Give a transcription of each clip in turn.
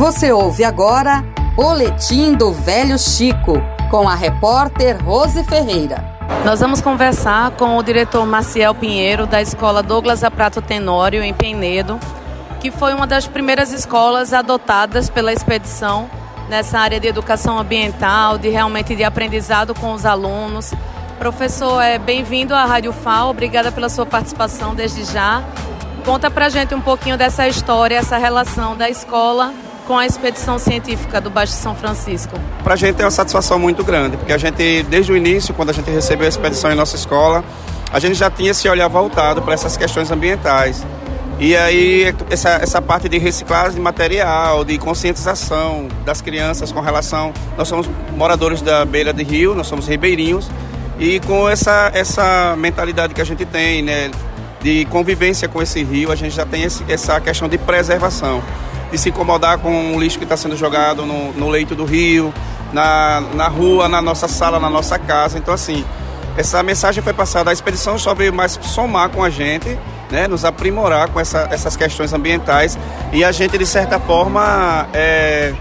Você ouve agora Boletim do Velho Chico, com a repórter Rose Ferreira. Nós vamos conversar com o diretor Maciel Pinheiro, da Escola Douglas Aprato Tenório, em Penedo, que foi uma das primeiras escolas adotadas pela expedição nessa área de educação ambiental, de realmente de aprendizado com os alunos. Professor, é bem-vindo à Rádio FAO, obrigada pela sua participação desde já. Conta pra gente um pouquinho dessa história, essa relação da escola com a expedição científica do Baixo São Francisco. Para a gente é uma satisfação muito grande, porque a gente, desde o início, quando a gente recebeu a expedição em nossa escola, a gente já tinha esse olhar voltado para essas questões ambientais. E aí, essa, essa parte de reciclagem de material, de conscientização das crianças com relação. Nós somos moradores da beira de rio, nós somos ribeirinhos, e com essa, essa mentalidade que a gente tem, né, de convivência com esse rio, a gente já tem esse, essa questão de preservação, de se incomodar com o lixo que está sendo jogado no, no leito do rio, na, na rua, na nossa sala, na nossa casa. Então, assim, essa mensagem foi passada, a expedição só veio mais somar com a gente né, nos aprimorar com essa, essas questões ambientais e a gente, de certa forma, é,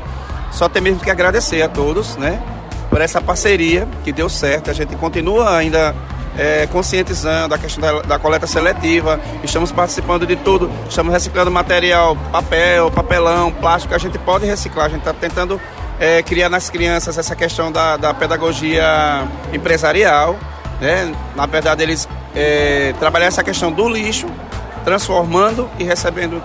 só tem mesmo que agradecer a todos né, por essa parceria que deu certo. A gente continua ainda é, conscientizando a questão da, da, coleta seletiva, estamos participando de tudo, estamos reciclando material, papel, papelão, plástico, a gente pode reciclar, a gente está tentando é, criar nas crianças essa questão da, da pedagogia empresarial, né? na verdade eles é, trabalhar essa questão do lixo, transformando e recebendo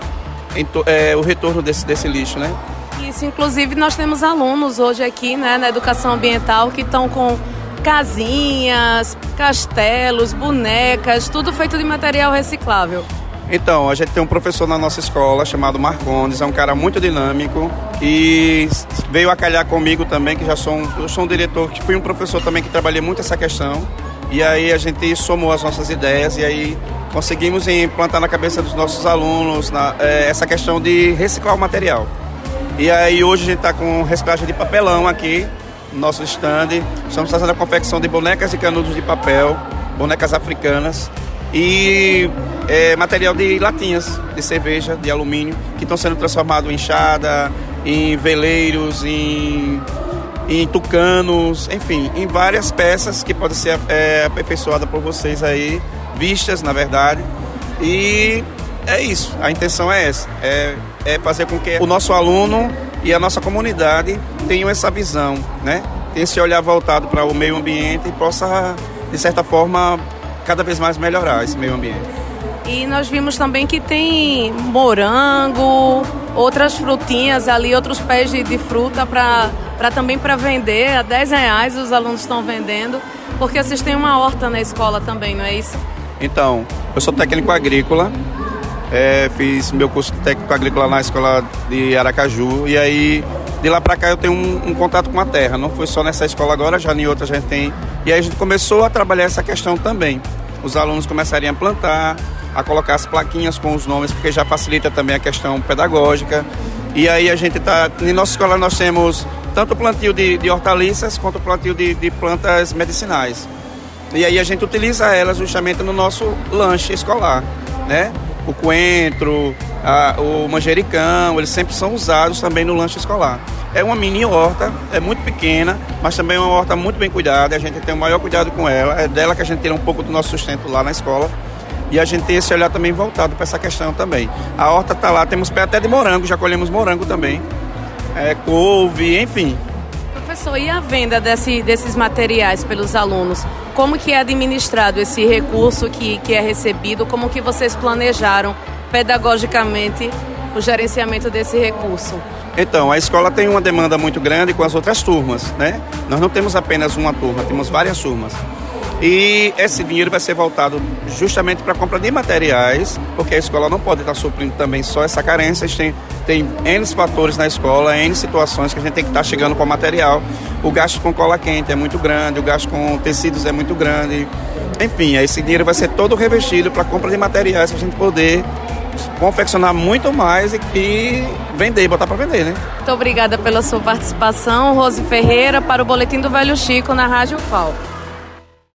é, o retorno desse, desse lixo, né? Isso, inclusive nós temos alunos hoje aqui, né, na educação ambiental que estão com casinhas, castelos, bonecas, tudo feito de material reciclável. Então, a gente tem um professor na nossa escola chamado Marcondes, é um cara muito dinâmico e veio a calhar comigo também, que já sou um, eu sou um diretor, que fui um professor também que trabalhei muito essa questão. E aí a gente somou as nossas ideias e aí conseguimos implantar na cabeça dos nossos alunos na, é, essa questão de reciclar o material. E aí hoje a gente está com reciclagem de papelão aqui nosso stand. Estamos fazendo a confecção de bonecas e canudos de papel, bonecas africanas e é, material de latinhas de cerveja, de alumínio, que estão sendo transformados em enxada, em veleiros, em em tucanos, enfim, em várias peças que podem ser é, aperfeiçoadas por vocês aí, vistas na verdade. E é isso, a intenção é essa, é, é fazer com que o nosso aluno e a nossa comunidade tenham essa visão, né? Tenha esse olhar voltado para o meio ambiente e possa, de certa forma, cada vez mais melhorar esse meio ambiente. E nós vimos também que tem morango, outras frutinhas ali, outros pés de, de fruta para também para vender. A 10 reais os alunos estão vendendo, porque vocês têm uma horta na escola também, não é isso? Então, eu sou técnico agrícola, é, fiz meu curso técnico agrícola na escola de Aracaju e aí de lá para cá eu tenho um, um, contato com a terra. Não foi só nessa escola agora, já em outras a gente tem. E aí a gente começou a trabalhar essa questão também. Os alunos começariam a plantar, a colocar as plaquinhas com os nomes, porque já facilita também a questão pedagógica. E aí a gente está. Em nossa escola nós temos tanto plantio de, de hortaliças quanto plantio de, de plantas medicinais. E aí a gente utiliza elas justamente no nosso lanche escolar, né? O coentro, a, o manjericão, eles sempre são usados também no lanche escolar. É uma mini horta, é muito pequena, mas também é uma horta muito bem cuidada, a gente tem o maior cuidado com ela, é dela que a gente tira um pouco do nosso sustento lá na escola. E a gente tem esse olhar também voltado para essa questão também. A horta está lá, temos pé até de morango, já colhemos morango também. É, couve, enfim. Professor, e a venda desse, desses materiais pelos alunos? Como que é administrado esse recurso que, que é recebido? Como que vocês planejaram pedagogicamente o gerenciamento desse recurso? Então, a escola tem uma demanda muito grande com as outras turmas, né? Nós não temos apenas uma turma, temos várias turmas. E esse dinheiro vai ser voltado justamente para a compra de materiais, porque a escola não pode estar suprindo também só essa carência. A gente tem, tem N fatores na escola, N situações que a gente tem que estar chegando com material. O gasto com cola quente é muito grande, o gasto com tecidos é muito grande. Enfim, esse dinheiro vai ser todo revestido para a compra de materiais para a gente poder confeccionar muito mais e, e vender, botar para vender, né? Muito obrigada pela sua participação, Rose Ferreira, para o Boletim do Velho Chico na Rádio FAO.